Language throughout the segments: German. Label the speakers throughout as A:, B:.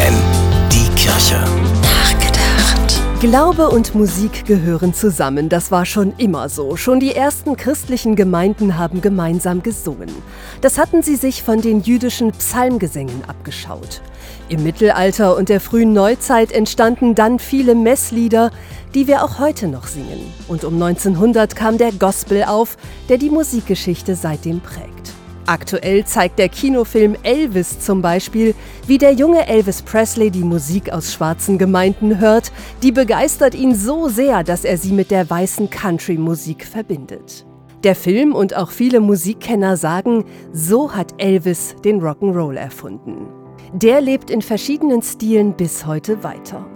A: FFN, die Kirche.
B: Nachgedacht.
C: Glaube und Musik gehören zusammen, das war schon immer so. Schon die ersten christlichen Gemeinden haben gemeinsam gesungen. Das hatten sie sich von den jüdischen Psalmgesängen abgeschaut. Im Mittelalter und der frühen Neuzeit entstanden dann viele Messlieder, die wir auch heute noch singen. Und um 1900 kam der Gospel auf, der die Musikgeschichte seitdem prägt. Aktuell zeigt der Kinofilm Elvis zum Beispiel, wie der junge Elvis Presley die Musik aus schwarzen Gemeinden hört. Die begeistert ihn so sehr, dass er sie mit der weißen Country-Musik verbindet. Der Film und auch viele Musikkenner sagen, so hat Elvis den Rock'n'Roll erfunden. Der lebt in verschiedenen Stilen bis heute weiter.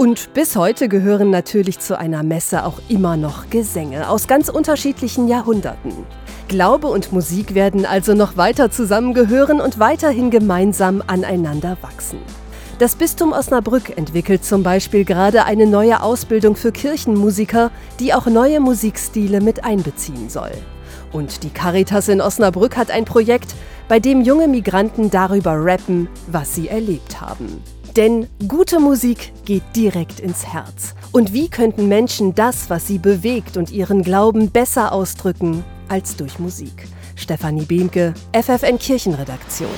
C: Und bis heute gehören natürlich zu einer Messe auch immer noch Gesänge aus ganz unterschiedlichen Jahrhunderten. Glaube und Musik werden also noch weiter zusammengehören und weiterhin gemeinsam aneinander wachsen. Das Bistum Osnabrück entwickelt zum Beispiel gerade eine neue Ausbildung für Kirchenmusiker, die auch neue Musikstile mit einbeziehen soll. Und die Caritas in Osnabrück hat ein Projekt, bei dem junge Migranten darüber rappen, was sie erlebt haben. Denn gute Musik geht direkt ins Herz. Und wie könnten Menschen das, was sie bewegt und ihren Glauben besser ausdrücken, als durch Musik. Stefanie Behnke, FFN Kirchenredaktion.